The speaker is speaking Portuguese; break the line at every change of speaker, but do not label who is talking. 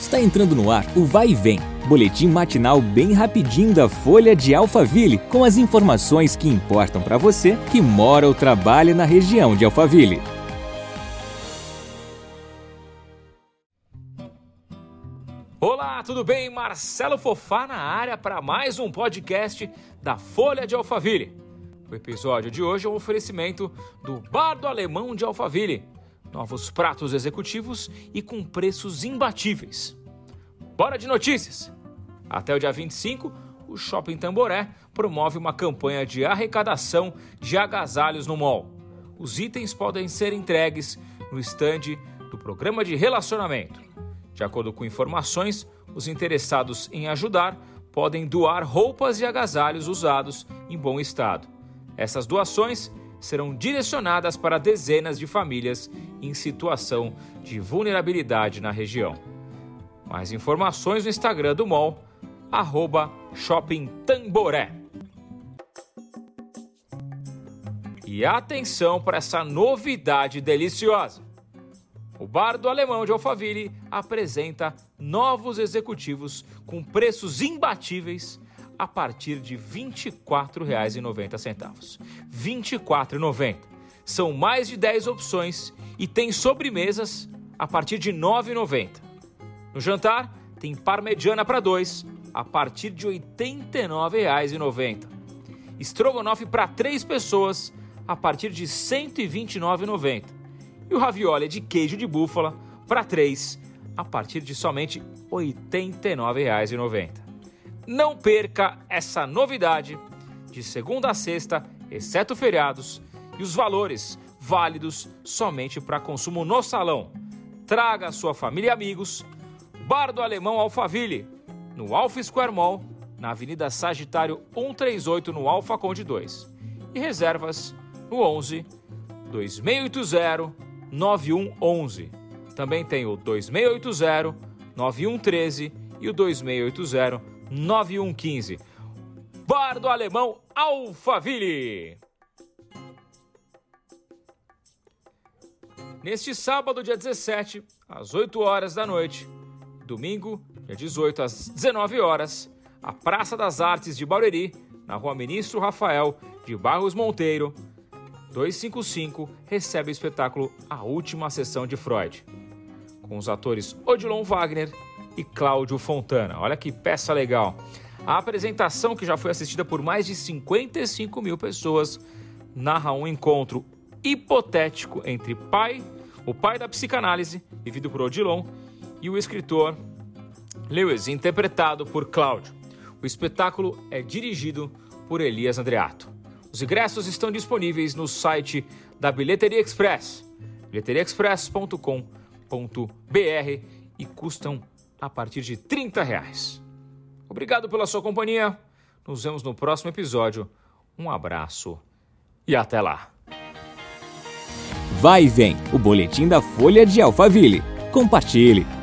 Está entrando no ar o Vai e Vem, boletim matinal bem rapidinho da Folha de Alphaville, com as informações que importam para você que mora ou trabalha na região de Alphaville.
Olá, tudo bem? Marcelo Fofá na área para mais um podcast da Folha de Alphaville. O episódio de hoje é um oferecimento do Bar do Alemão de Alphaville novos pratos executivos e com preços imbatíveis. Bora de notícias! Até o dia 25, o Shopping Tamboré promove uma campanha de arrecadação de agasalhos no mall. Os itens podem ser entregues no estande do programa de relacionamento. De acordo com informações, os interessados em ajudar podem doar roupas e agasalhos usados em bom estado. Essas doações serão direcionadas para dezenas de famílias em situação de vulnerabilidade na região. Mais informações no Instagram do MOL, arroba Shopping Tamboré. E atenção para essa novidade deliciosa! O Bar do Alemão de Alphaville apresenta novos executivos com preços imbatíveis a partir de R$ 24,90. R$ 24,90. São mais de 10 opções e tem sobremesas a partir de R$ 9,90. No jantar, tem parmegiana para dois a partir de R$ 89,90. Estrogonofe para três pessoas a partir de R$ 129,90. E o ravioli de queijo de búfala para três a partir de somente R$ 89,90. Não perca essa novidade de segunda a sexta, exceto feriados, e os valores válidos somente para consumo no salão. Traga sua família e amigos. Bar do Alemão Alphaville, no Alpha Square Mall, na Avenida Sagitário 138, no Alfa Conde 2. E reservas no 11 2680 9111. Também tem o 2680 9113 e o 2680 9115. Bar do Alemão Alphaville. Neste sábado, dia 17, às 8 horas da noite, domingo, dia 18, às 19 horas, a Praça das Artes de Barueri, na Rua Ministro Rafael de Barros Monteiro, 255, recebe o espetáculo A Última Sessão de Freud, com os atores Odilon Wagner e Cláudio Fontana. Olha que peça legal. A apresentação, que já foi assistida por mais de 55 mil pessoas, narra um encontro hipotético entre pai, o pai da psicanálise, vivido por Odilon, e o escritor Lewis, interpretado por Cláudio. O espetáculo é dirigido por Elias Andreato. Os ingressos estão disponíveis no site da Bilheteria Express, bilheteriaexpress.com.br e custam a partir de 30 reais. Obrigado pela sua companhia. Nos vemos no próximo episódio. Um abraço e até lá.
Vai e vem o boletim da Folha de Alphaville. Compartilhe.